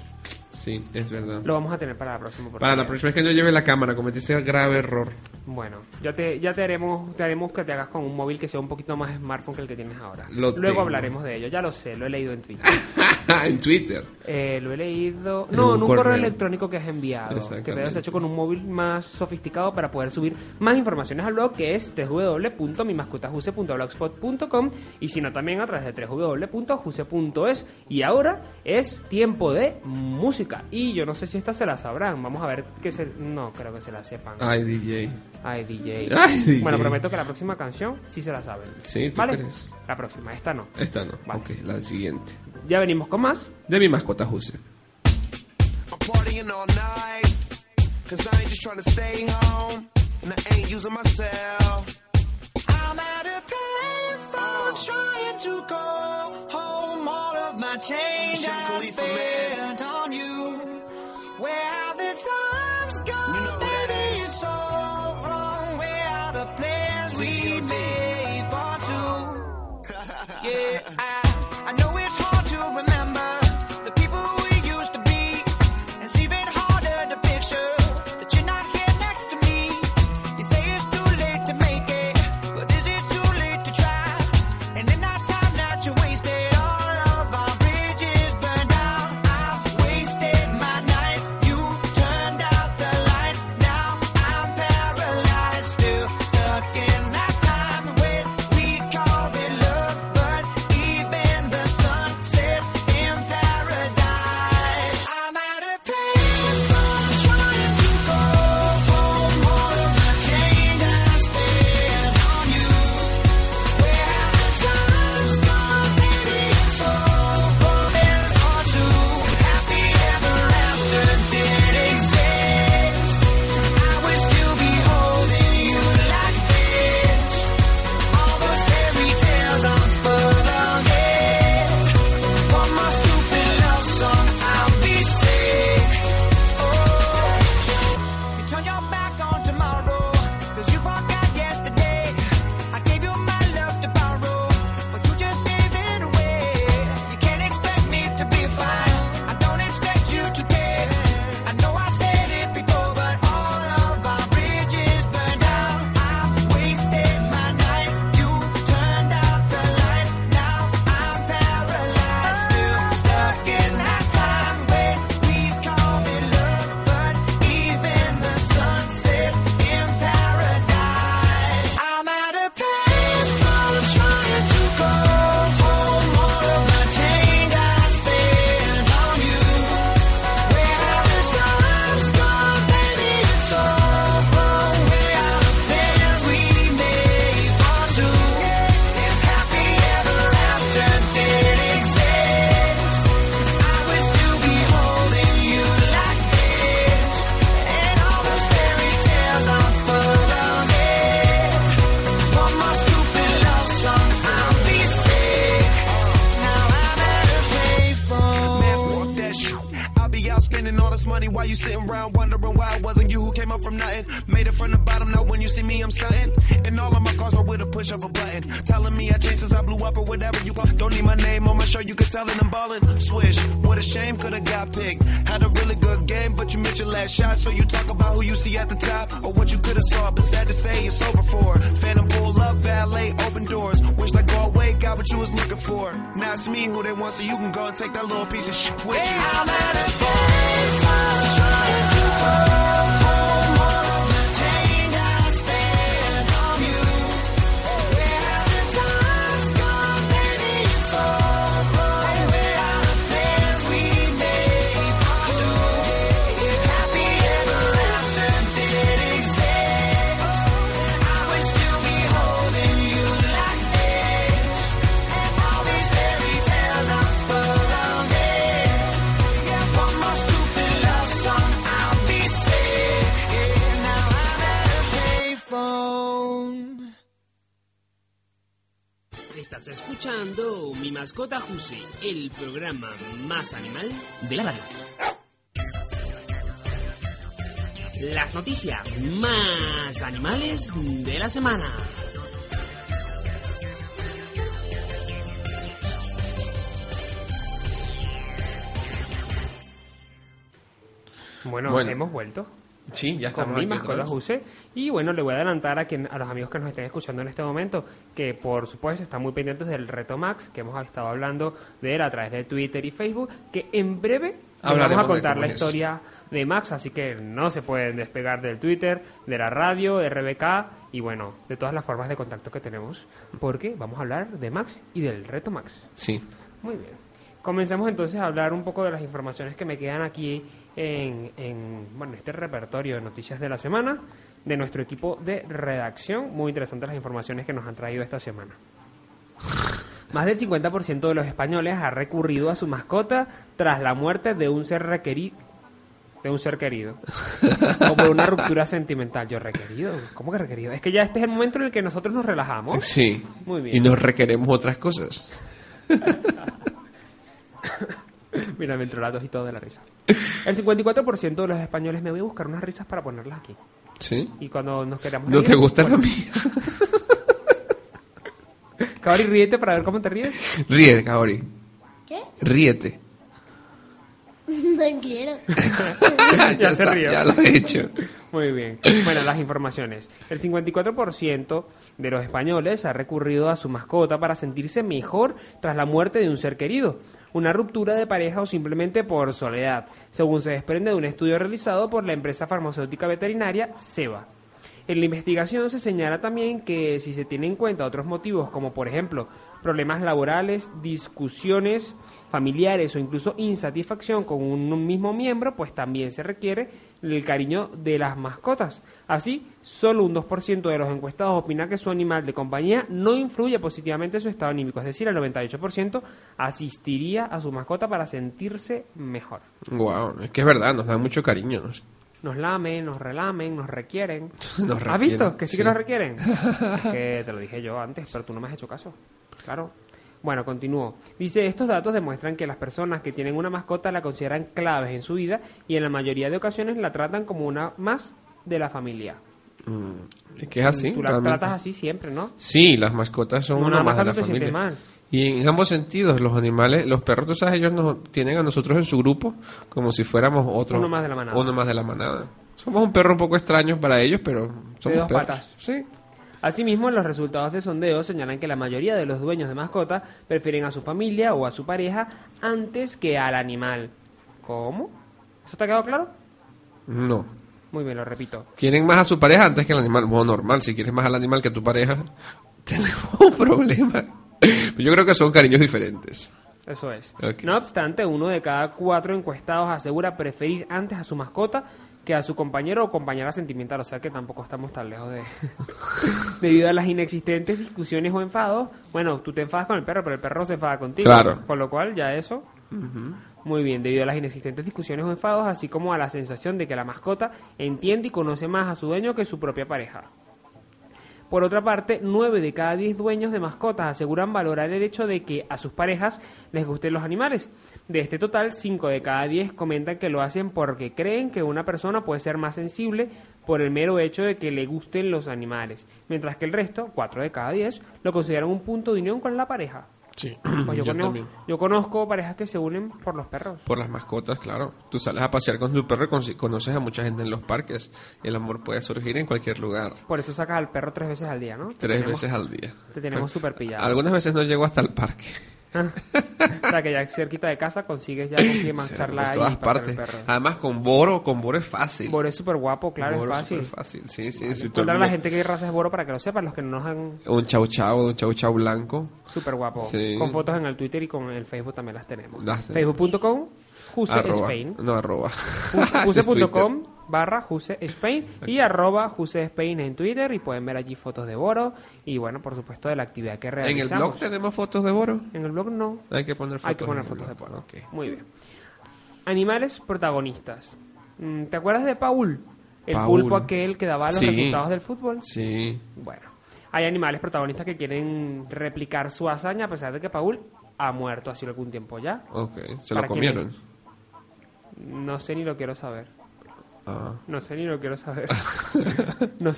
Sí, es verdad. Lo vamos a tener para la próxima Para la próxima vez que yo lleve la cámara, cometí ese grave error. Bueno, ya te, ya te haremos, te haremos que te hagas con un móvil que sea un poquito más smartphone que el que tienes ahora. Lo Luego tengo. hablaremos de ello, ya lo sé, lo he leído en Twitter. en Twitter. Eh, lo he leído. No, en un correo, electrónico que has enviado. Que se ha hecho con un móvil más sofisticado para poder subir más informaciones al blog que es www.mimascotasjuse.blogspot.com y si no también a través de www.juse.es. Y ahora es tiempo de música. Y yo no sé si esta se la sabrán. Vamos a ver que se. No, creo que se la sepan. Ay, DJ. Ay, DJ. Bueno, prometo que la próxima canción sí se la saben. Sí, ¿tú ¿Vale? Crees? La próxima, esta no. Esta no. Vale. Ok, la siguiente. Ya venimos con más. De mi mascota Juse. change you. Where the time? last shot, so you talk about who you see at the top or what you could have saw. But sad to say, it's over for. Phantom pull up, valet, open doors. Wish like go away, got what you was looking for. Now it's me who they want, so you can go and take that little piece of shit with hey, you. I'm at a baseball, trying to fall. Mi Mascota Juse, el programa más animal de la radio. Las noticias más animales de la semana. Bueno. hemos vuelto. Sí, ya con estamos otra mascota vez. José. Y bueno, le voy a adelantar a, quien, a los amigos que nos estén escuchando en este momento que, por supuesto, están muy pendientes del reto Max, que hemos estado hablando de él a través de Twitter y Facebook, que en breve vamos a contar la es historia de Max, así que no se pueden despegar del Twitter, de la radio, de RBK y bueno, de todas las formas de contacto que tenemos, porque vamos a hablar de Max y del reto Max. Sí. Muy bien. Comencemos entonces a hablar un poco de las informaciones que me quedan aquí en, en, bueno, este repertorio de noticias de la semana de nuestro equipo de redacción. Muy interesantes las informaciones que nos han traído esta semana. Más del 50% de los españoles ha recurrido a su mascota tras la muerte de un ser requerido de un ser querido o por una ruptura sentimental. Yo requerido, ¿cómo que requerido? Es que ya este es el momento en el que nosotros nos relajamos. Sí. Muy bien. Y nos requeremos otras cosas. Mira, me entró la tos y todo de la risa. El 54% de los españoles me voy a buscar unas risas para ponerlas aquí. Sí. Y cuando nos queramos ¿No reír, te gusta la bueno, mía? Cabri, ríete para ver cómo te ríes. Ríete, Kaori. ¿Qué? Ríete. No quiero. ya se está, rió. Ya lo he hecho. Muy bien. Bueno, las informaciones. El 54% de los españoles ha recurrido a su mascota para sentirse mejor tras la muerte de un ser querido, una ruptura de pareja o simplemente por soledad, según se desprende de un estudio realizado por la empresa farmacéutica veterinaria Seba. En la investigación se señala también que si se tienen en cuenta otros motivos como por ejemplo problemas laborales, discusiones familiares o incluso insatisfacción con un mismo miembro, pues también se requiere el cariño de las mascotas. Así, solo un 2% de los encuestados opina que su animal de compañía no influye positivamente en su estado anímico, es decir, el 98% asistiría a su mascota para sentirse mejor. Wow, es que es verdad, nos dan mucho cariño. Nos, Nos lamen, nos relamen, nos requieren. nos ¿Has visto? Que sí, que Sí. nos requieren. es que te lo dije yo antes, pero tú no me has hecho caso. Claro. Bueno, continúo. Dice, estos datos demuestran que las personas que tienen una mascota la consideran claves en su vida y en la mayoría de ocasiones la tratan como una más de la familia. Mm, Es que es así. Tú la realmente. tratas así siempre, ¿no? Sí, las mascotas son una más de la familia. mal. Y en ambos sentidos, los animales, los perros, tú sabes, ellos nos tienen a nosotros en su grupo como si fuéramos otro. Uno más de la manada. Uno más de la manada. Somos un perro un poco extraño para ellos, pero somos dos perros. patas. Sí. Asimismo, los resultados de sondeo señalan que la mayoría de los dueños de mascotas prefieren a su familia o a su pareja antes que al animal. ¿Cómo? ¿Eso te ha quedado claro? No. Muy bien, lo repito. Quieren más a su pareja antes que al animal. Bueno, normal, si quieres más al animal que a tu pareja, tenemos un problema. Yo creo que son cariños diferentes. Eso es. No obstante, uno de cada cuatro encuestados asegura preferir antes a su mascota que a su compañero o compañera sentimental, o sea que tampoco estamos tan lejos de... Debido a las inexistentes discusiones o enfados, bueno, tú te enfadas con el perro, pero el perro se enfada contigo. Claro. Con lo cual, ya eso... Muy bien, debido a las inexistentes discusiones o enfados, así como a la sensación de que la mascota entiende y conoce más a su dueño que su propia pareja. Por otra parte, 9 de cada 10 dueños de mascotas aseguran valorar el hecho de que a sus parejas les gusten los animales. De este total, 5 de cada 10 comentan que lo hacen porque creen que una persona puede ser más sensible por el mero hecho de que le gusten los animales, mientras que el resto, 4 de cada 10, lo consideran un punto de unión con la pareja. Sí. Pues yo, Yo cono- también. yo conozco parejas que se unen por los perros. Por las mascotas, claro. Tú sales a pasear con tu perro y con- conoces a mucha gente en los parques. El amor puede surgir en cualquier lugar. Por eso sacas al perro tres veces al día, ¿no? Tres tenemos- veces al día. Te tenemos súper pillado. Algunas veces no llego hasta el parque. O sea, que ya cerquita de casa consigues ya con quién Por marcharla todas partes. Además, con Boro, con Boro es fácil. Boro es súper guapo, claro, Boro es fácil. súper fácil. Sí, sí. sí, el Contar a la gente qué raza es Boro para que lo sepan, los que no nos han... Un chau chau, un chau chau blanco. Súper guapo. Sí. Con fotos en el Twitter y con el Facebook también las tenemos. Las. Facebook.com, Juse. Spain. No, arroba. Es Juse.com barra Juse Spain y arroba Juse Spain en Twitter y pueden ver allí fotos de Boro y bueno, por supuesto de la actividad que realizamos. En el blog tenemos fotos de Boro. En el blog no. Hay que poner fotos. Hay que poner fotos de. Boro. Ok. Muy bien. Animales protagonistas. Mm, ¿Te acuerdas de Paul? El Paul. pulpo aquel que daba los Sí. resultados del fútbol. Sí. Bueno, hay animales protagonistas que quieren replicar su hazaña a pesar de que Paul ha muerto hace algún tiempo ya. Ok. Se ¿Para lo comieron. No sé ni lo quiero saber. Ah. No sé ni lo quiero saber. no,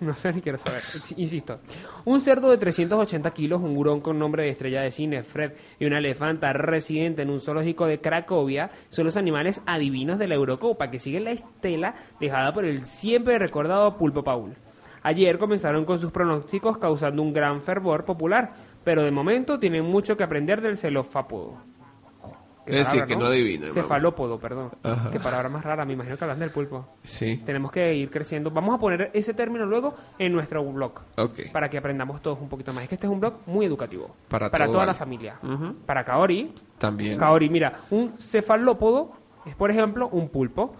no, sé ni quiero saber. Insisto. Un cerdo de 380 kilos, un hurón con nombre de estrella de cine, Fred, y una elefanta residente en un zoológico de Cracovia son los animales adivinos de la Eurocopa que siguen la estela dejada por el siempre recordado Pulpo Paul. Ayer comenzaron con sus pronósticos causando un gran fervor popular, pero de momento tienen mucho que aprender del celofápodo. Qué Es decir, que no adivina, ¿no? Cefalópodo, perdón. Ajá. Qué palabra más rara, me imagino que hablan del pulpo. Sí. Tenemos que ir creciendo. Vamos a poner ese término luego en nuestro blog. Ok. Para que aprendamos todos un poquito más. Es que este es un blog muy educativo. Para toda todo la familia. Para Kaori. También. Kaori, mira, un cefalópodo es, por ejemplo, un pulpo.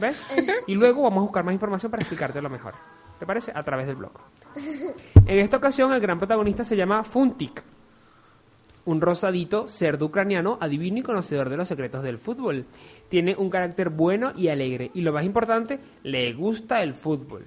¿Ves? Y luego vamos a buscar más información para explicártelo mejor. ¿Te parece? A través del blog. En esta ocasión, el gran protagonista se llama Funtik. Un rosadito cerdo ucraniano, adivino y conocedor de los secretos del fútbol. Tiene un carácter bueno y alegre. Y lo más importante, le gusta el fútbol.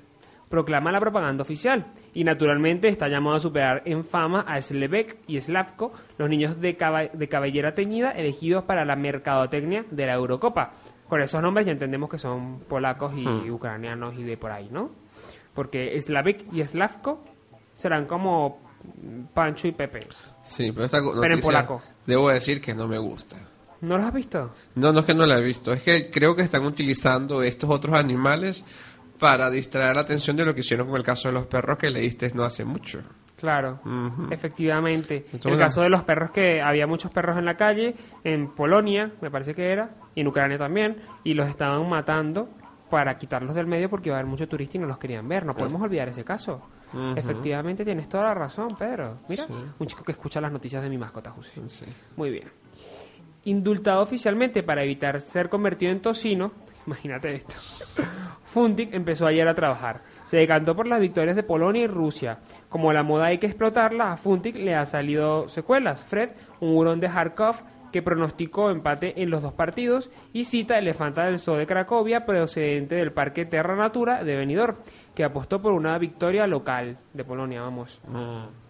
Proclama la propaganda oficial. Y naturalmente está llamado a superar en fama a Slevek y Slavko, los niños de, caba- de cabellera teñida elegidos para la mercadotecnia de la Eurocopa. Con esos nombres ya entendemos que son polacos y Hmm. ucranianos y de por ahí, ¿no? Porque Slavek y Slavko serán como Pancho y Pepe. Sí, pero esta en noticia polaco. debo decir que no me gusta. ¿No los has visto? No, no es que no la he visto, es que creo que están utilizando estos otros animales para distraer la atención de lo que hicieron con el caso de los perros que leíste no hace mucho. Claro, efectivamente. Entonces, el caso de los perros que había muchos perros en la calle, en Polonia, me parece que era, y en Ucrania también, y los estaban matando para quitarlos del medio porque iba a haber mucho turista y no los querían ver. No podemos olvidar ese caso. Efectivamente, tienes toda la razón, Pedro. Mira, Sí. un chico que escucha las noticias de mi mascota, José. Sí. Muy bien. Indultado oficialmente para evitar ser convertido en tocino, imagínate esto. Funtik empezó ayer a trabajar. Se decantó por las victorias de Polonia y Rusia. Como la moda hay que explotarla, a Funtik le ha salido secuelas. Fred, un hurón de Kharkov que pronosticó empate en los dos partidos, y cita Elefanta del Zoo de Cracovia, procedente del Parque Terra Natura de Benidorm, que apostó por una victoria local de Polonia, vamos.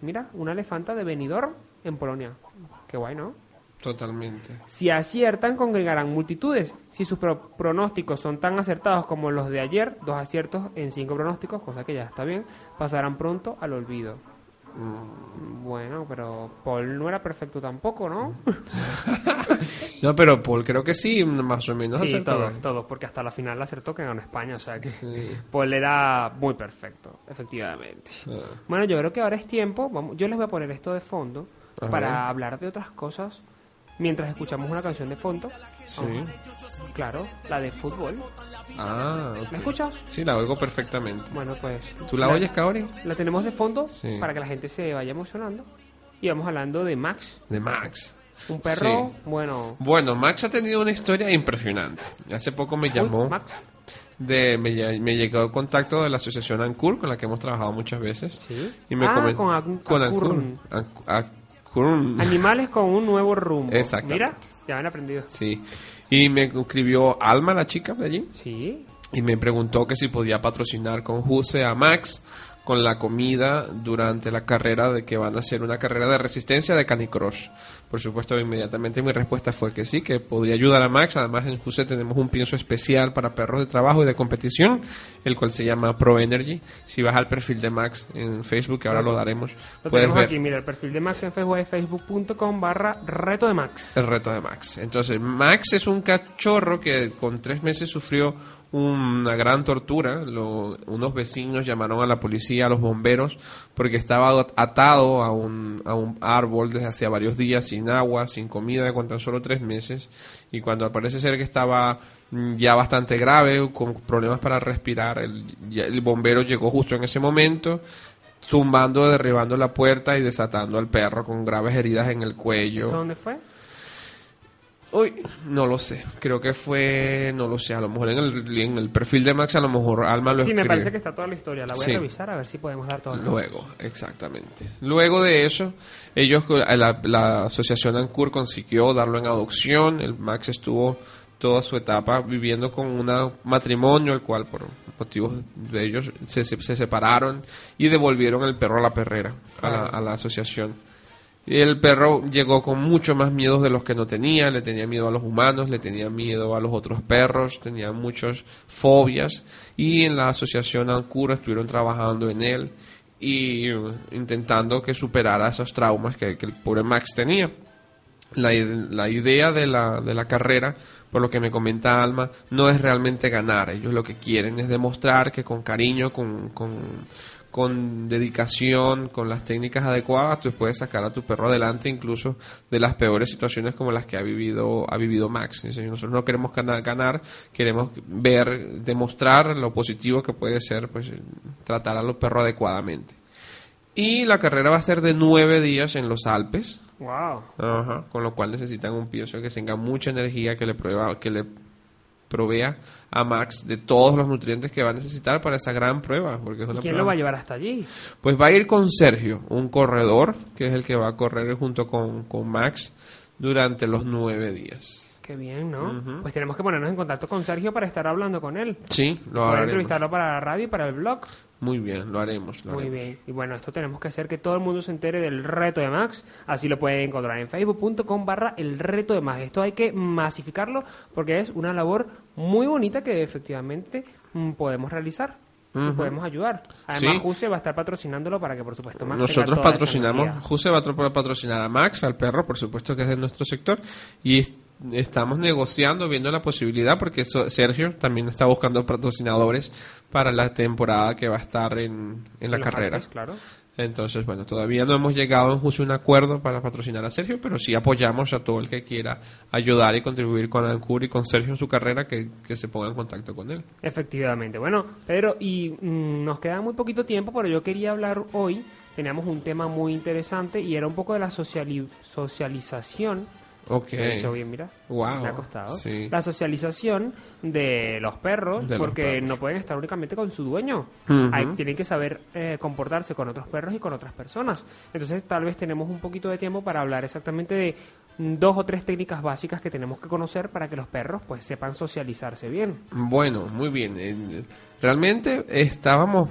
Mira, una elefanta de Benidorm en Polonia. Qué guay, ¿no? Totalmente. Si aciertan, congregarán multitudes. Si sus pro- pronósticos son tan acertados como los de ayer, dos aciertos en cinco pronósticos, cosa que ya está bien, pasarán pronto al olvido. Bueno, pero Paul no era perfecto tampoco, ¿no? No, pero Paul creo que sí, más o menos sí, todos, todos, porque hasta la final acertó que ganó España, o sea que Sí. Paul era muy perfecto, efectivamente. Ah. Bueno, yo creo que ahora es tiempo, vamos, yo les voy a poner esto de fondo para hablar de otras cosas mientras escuchamos una canción de fondo. Sí. Claro, la de fútbol. Ah, ok. ¿La escuchas? Sí, la oigo perfectamente. Bueno, pues. ¿Tú la oyes, Kaori? La tenemos de fondo Sí. para que la gente se vaya emocionando. Y vamos hablando de Max, De Max. un perro, Sí. bueno. Bueno, Max ha tenido una historia impresionante. Hace poco me llamó, Max. de, me, me llegó el contacto de la asociación ANCUR, con la que hemos trabajado muchas veces. Sí. Y me Ah, con An- con ANCUR. ANCUR. Animales con un nuevo rumbo. Exactamente. Mira, ya han aprendido. Sí. Y me escribió Alma, la chica de allí, Sí. y me preguntó que si podía patrocinar con Juse a Max con la comida durante la carrera de que van a hacer una carrera de resistencia de Canicross. Por supuesto, inmediatamente mi respuesta fue que sí, que podría ayudar a Max. Además, en Juse tenemos un pienso especial para perros de trabajo y de competición, el cual se llama Pro Energy. Si vas al perfil de Max en Facebook, que ahora lo daremos, Lo puedes ver aquí, mira, el perfil de Max en Facebook es facebook.com barra reto de Max. el reto de Max. Entonces, Max es un cachorro que con tres meses sufrió una gran tortura. Lo- unos vecinos llamaron a la policía, a los bomberos, porque estaba atado a un, a un árbol desde hacía varios días, sin agua, sin comida, con tan solo tres meses. Y cuando parece ser que estaba mm, ya bastante grave, con problemas para respirar, el, bombero llegó justo en ese momento tumbando, derribando la puerta y desatando al perro con graves heridas en el cuello. ¿Eso dónde fue? Uy, no lo sé. Creo que fue, no lo sé. A lo mejor en el, en el perfil de Max, a lo mejor Alma lo Sí, me parece que está toda la historia. La voy Sí. a revisar a ver si podemos dar todo. Luego, exactamente. Luego de eso, ellos, la, la asociación ANCUR consiguió darlo en adopción. El Max estuvo toda su etapa viviendo con un matrimonio, el cual por motivos de ellos se, se, se separaron y devolvieron el perro a la perrera, a la, a la asociación. El perro llegó con mucho más miedos de los que no tenía, le tenía miedo a los humanos, le tenía miedo a los otros perros, tenía muchas fobias y en la asociación Ancura estuvieron trabajando en él y uh, intentando que superara esos traumas que, que el pobre Max tenía. La, la idea de la, de la carrera, por lo que me comenta Alma, no es realmente ganar. Ellos lo que quieren es demostrar que con cariño, con, con, con dedicación, con las técnicas adecuadas, tú puedes sacar a tu perro adelante incluso de las peores situaciones como las que ha vivido, ha vivido Max. Nosotros no queremos gana- ganar, queremos ver, demostrar lo positivo que puede ser pues, tratar a los perros adecuadamente. Y la carrera va a ser de nueve días en los Alpes. Wow. Ajá, con lo cual necesitan un pienso que tenga mucha energía, que le prueba, que le provea a Max de todos los nutrientes que va a necesitar para esa gran prueba. Porque es ¿Y una quién prueba- lo va a llevar hasta allí? Pues va a ir con Sergio, un corredor, que es el que va a correr junto con, con Max durante los nueve días. Qué bien, ¿no? Pues tenemos que ponernos en contacto con Sergio para estar hablando con él. Sí, lo haremos. entrevistarlo para la radio y para el blog. Muy bien, lo haremos. lo Muy haremos. bien. Y bueno, esto tenemos que hacer que todo el mundo se entere del reto de Max. Así lo pueden encontrar en facebook.com barra el reto de Max. Esto hay que masificarlo porque es una labor muy bonita que efectivamente mm, podemos realizar. Ujú. podemos ayudar. Además, Sí. Juse va a estar patrocinándolo para que, por supuesto, Max Nosotros patrocinamos. José va a tro- patrocinar a Max, al perro, por supuesto que es de nuestro sector, y estamos negociando, viendo la posibilidad, porque Sergio también está buscando patrocinadores para la temporada que va a estar en, en la Los carrera. Claro. Entonces, bueno, todavía no hemos llegado en justo un acuerdo para patrocinar a Sergio, pero sí apoyamos a todo el que quiera ayudar y contribuir con Ancur y con Sergio en su carrera, que, que se ponga en contacto con él. Efectivamente. Bueno, Pedro, y mm, nos queda muy poquito tiempo, pero yo quería hablar hoy. Teníamos un tema muy interesante y era un poco de la sociali- socialización. Ok. Lo he dicho bien, mira. Wow. Me ha costado. Sí. La socialización de los perros, De los porque perros. no pueden estar únicamente con su dueño. Ujú. Hay- tienen que saber eh, comportarse con otros perros y con otras personas. Entonces, tal vez tenemos un poquito de tiempo para hablar exactamente de dos o tres técnicas básicas que tenemos que conocer para que los perros pues sepan socializarse bien. Bueno, muy bien. Eh, Realmente estábamos.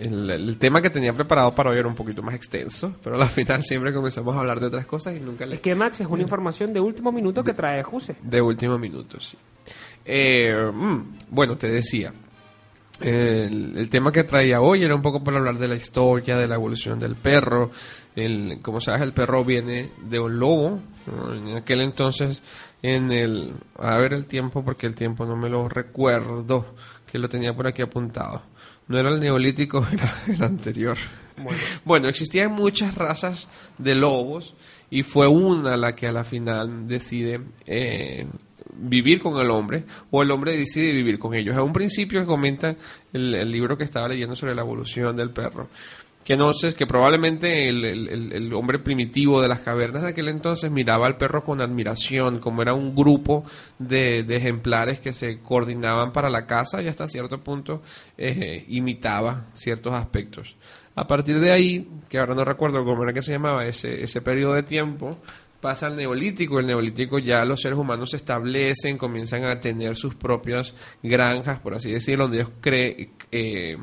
El, el tema que tenía preparado para hoy era un poquito más extenso, pero al final siempre comenzamos a hablar de otras cosas y nunca le Es que Max es una información de último minuto que trae Juse. De último minuto, sí. Eh, mm, bueno, te decía. El, el tema que traía hoy era un poco para hablar de la historia, de la evolución del perro. El, como sabes, el perro viene de un lobo. ¿no? En aquel entonces, en el. A ver el tiempo, porque el tiempo no me lo recuerdo, que lo tenía por aquí apuntado. No era el neolítico, era el anterior. Bueno, existían muchas razas de lobos y fue una la que a la final decide eh, vivir con el hombre o el hombre decide vivir con ellos. A un principio que comenta el, el libro que estaba leyendo sobre la evolución del perro. Que no sé, que probablemente el, el- hombre primitivo de las cavernas de aquel entonces miraba al perro con admiración, como era un grupo de, de ejemplares que se coordinaban para la caza y hasta cierto punto eh, imitaba ciertos aspectos. A partir de ahí, que ahora no recuerdo cómo era que se llamaba ese, ese periodo de tiempo, pasa al neolítico. El neolítico ya los seres humanos se establecen, comienzan a tener sus propias granjas, por así decirlo, donde ellos cre- eh,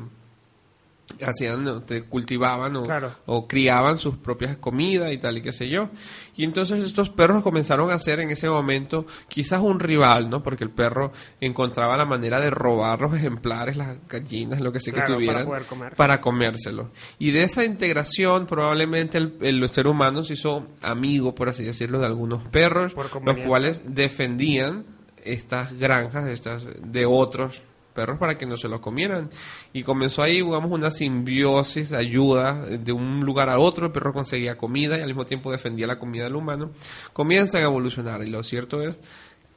hacían, cultivaban o, Claro. o criaban sus propias comidas y tal y qué sé yo. Y entonces estos perros comenzaron a ser en ese momento quizás un rival, ¿no? Porque el perro encontraba la manera de robar los ejemplares, las gallinas, lo que sea Claro, que para tuvieran, poder comer. para comérselo. Y de esa integración probablemente el, el ser humano se hizo amigo, por así decirlo, de algunos perros, los cuales defendían estas granjas estas de otros perros para que no se los comieran y comenzó ahí digamos una simbiosis ayuda de un lugar a otro el perro conseguía comida y al mismo tiempo defendía la comida del humano comienzan a evolucionar y lo cierto es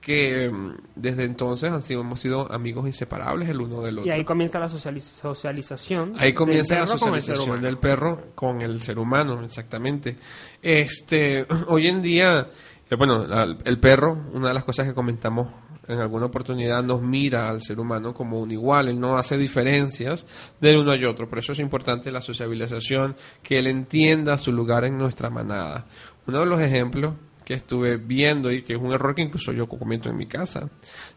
que mm, desde entonces han sido, hemos sido amigos inseparables el uno del otro Y ahí comienza la sociali- socialización. Ahí comienza la socialización del perro con el ser humano, exactamente. Este, hoy en día, eh, bueno, el perro, una de las cosas que comentamos en alguna oportunidad, nos mira al ser humano como un igual, él no hace diferencias del uno y otro. Por eso es importante la sociabilización, que él entienda su lugar en nuestra manada. Uno de los ejemplos que estuve viendo y que es un error que incluso yo cometo en mi casa.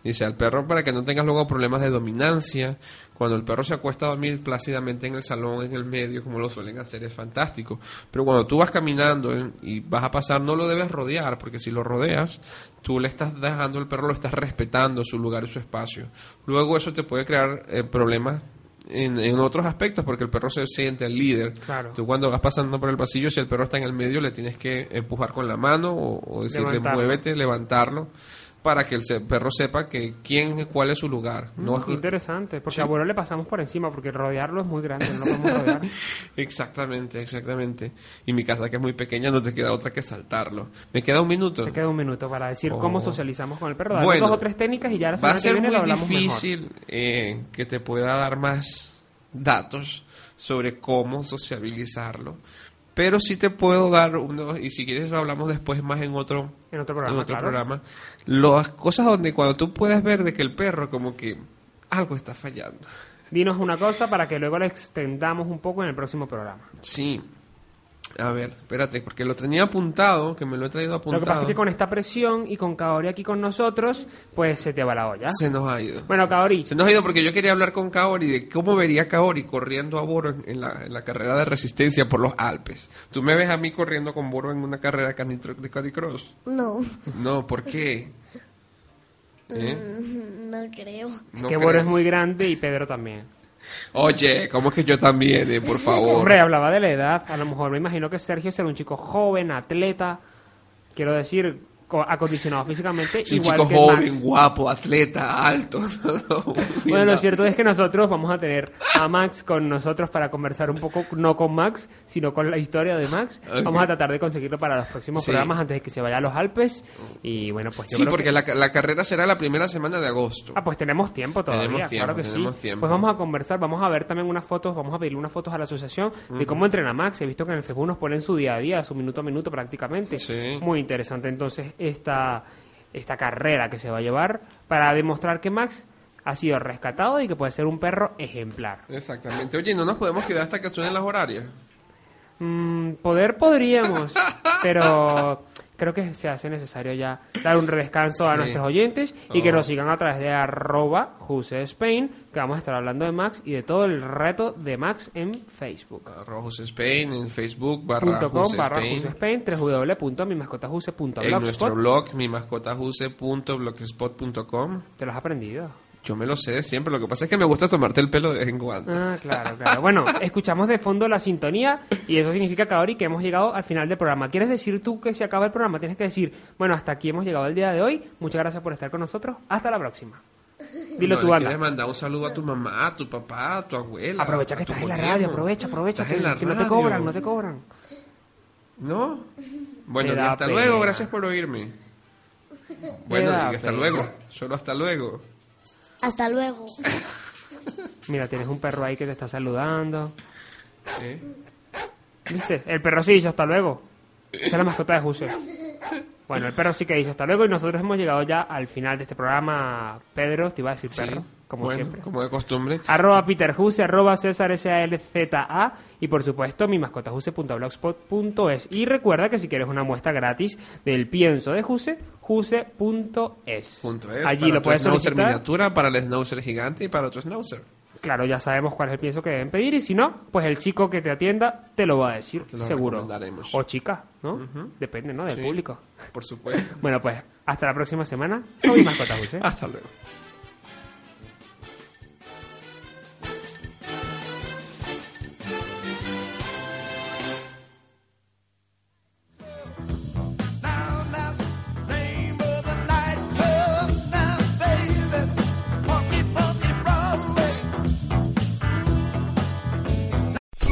Dice al perro para que no tengas luego problemas de dominancia. Cuando el perro se acuesta a dormir plácidamente en el salón, en el medio, como lo suelen hacer, es fantástico. Pero cuando tú vas caminando y vas a pasar, no lo debes rodear, porque si lo rodeas, tú le estás dejando al perro, lo estás respetando su lugar y su espacio. Luego eso te puede crear eh, problemas en, en otros aspectos porque el perro se siente el líder. Claro. Tú cuando vas pasando por el pasillo, si el perro está en el medio, le tienes que empujar con la mano o, o decirle Levantarlo. muévete, levantarlo para que el perro sepa que quién, cuál es su lugar. No es- Qué interesante, porque Sí. a abuelo le pasamos por encima, porque rodearlo es muy grande, no lo podemos rodear. Exactamente, exactamente. Y mi casa que es muy pequeña no te queda otra que saltarlo. Me queda un minuto. Te queda un minuto para decir Oh. cómo socializamos con el perro. Dale Bueno. dos o tres técnicas y ya la Va a semana que ser viene muy difícil eh, que te pueda dar más datos sobre cómo sociabilizarlo. Pero sí te puedo dar unos, y si quieres lo hablamos después más en otro, En otro programa, en otro claro. programa, las cosas donde cuando tú puedes ver de que el perro como que algo está fallando. Dinos una cosa para que luego la extendamos un poco en el próximo programa. Sí. A ver, espérate, porque lo tenía apuntado, que me lo he traído apuntado. Lo que pasa es que con esta presión y con Kaori aquí con nosotros, pues se te va la olla. Se nos ha ido. Bueno, Kaori, Se nos ha ido porque yo quería hablar con Kaori de cómo vería Kaori corriendo a Boro en, en la, en la carrera de resistencia por los Alpes. ¿Tú me ves a mí corriendo con Boro en una carrera de de canicross? No, No, ¿por qué? ¿Eh? no creo. No que Boro es muy grande y Pedro también. Oye, ¿cómo es que yo también, eh? Por favor. Hombre, hablaba de la edad. A lo mejor me imagino que Sergio será un chico joven, atleta. Quiero decir, acondicionado físicamente. Sí, un igual chico que joven, Max. guapo, atleta, alto. Bueno, lo cierto es que nosotros vamos a tener a Max con nosotros para conversar un poco, no con Max, sino con la historia de Max. Vamos a tratar de conseguirlo para los próximos Sí. programas antes de que se vaya a los Alpes. Y bueno, pues yo Sí, creo porque que- la, la carrera será la primera semana de agosto. Ah, pues tenemos tiempo todavía, Tenemos tiempo, claro que tenemos sí. tiempo. Pues vamos a conversar, vamos a ver también unas fotos, vamos a pedirle unas fotos a la asociación de cómo entrena Max. He visto que en el Facebook nos ponen su día a día, su minuto a minuto prácticamente. Sí. Muy interesante entonces esta, esta carrera que se va a llevar para demostrar que Max ha sido rescatado y que puede ser un perro ejemplar. Exactamente. Oye, ¿no nos podemos quedar hasta que suenen las horarias? Mm, poder podríamos, pero creo que se hace necesario ya dar un descanso a Sí. nuestros oyentes y que Oh. nos sigan a través de arroba Juse Spain, que vamos a estar hablando de Max y de todo el reto de Max en Facebook. Arroba Spain, en Facebook, barra Punto com barra Spain. Spain, www.mimascotajuse.blogspot. En nuestro blog, mimascotajuse.blogspot.com. Te lo has aprendido. Yo me lo sé de siempre, lo que pasa es que me gusta tomarte el pelo de vez en cuando. Ah, claro, claro. Bueno, escuchamos de fondo la sintonía y eso significa, Kaori, que hemos llegado al final del programa. ¿Quieres decir tú que se acaba el programa? Tienes que decir, bueno, hasta aquí hemos llegado el día de hoy. Muchas gracias por estar con nosotros. Hasta la próxima. Dilo No, tú, le anda. quieres mandar un saludo a tu mamá, a tu papá, a tu abuela. Aprovecha que estás en la radio, aprovecha, aprovecha, que, que no te cobran, no te cobran. ¿No? Bueno, hasta pena. luego, gracias por oírme. Bueno, hasta pena. luego, solo hasta luego. Hasta luego. Mira, tienes un perro ahí que te está saludando. ¿Eh? ¿Viste? El perro sí dice hasta luego. Esa es la mascota de Juse. Bueno, el perro sí que dice hasta luego y nosotros hemos llegado ya al final de este programa. Pedro, te iba a decir Sí, perro, como bueno, siempre. como de costumbre. Arroba Peter Juse, arroba César S-A-L-Z-A y por supuesto mi mascotajuse.blogspot.es. Y recuerda que si quieres una muestra gratis del pienso de Juse, juse.es. Allí lo puedes solicitar. miniatura, para el schnauzer gigante y para tu schnauzer. Claro, ya sabemos cuál es el pienso que deben pedir y si no, pues el chico que te atienda te lo va a decir, lo seguro. O chica, ¿no? Depende, ¿no? Del Sí. público. Por supuesto. Bueno, pues hasta la próxima semana con mi mascota Juse. Hasta luego.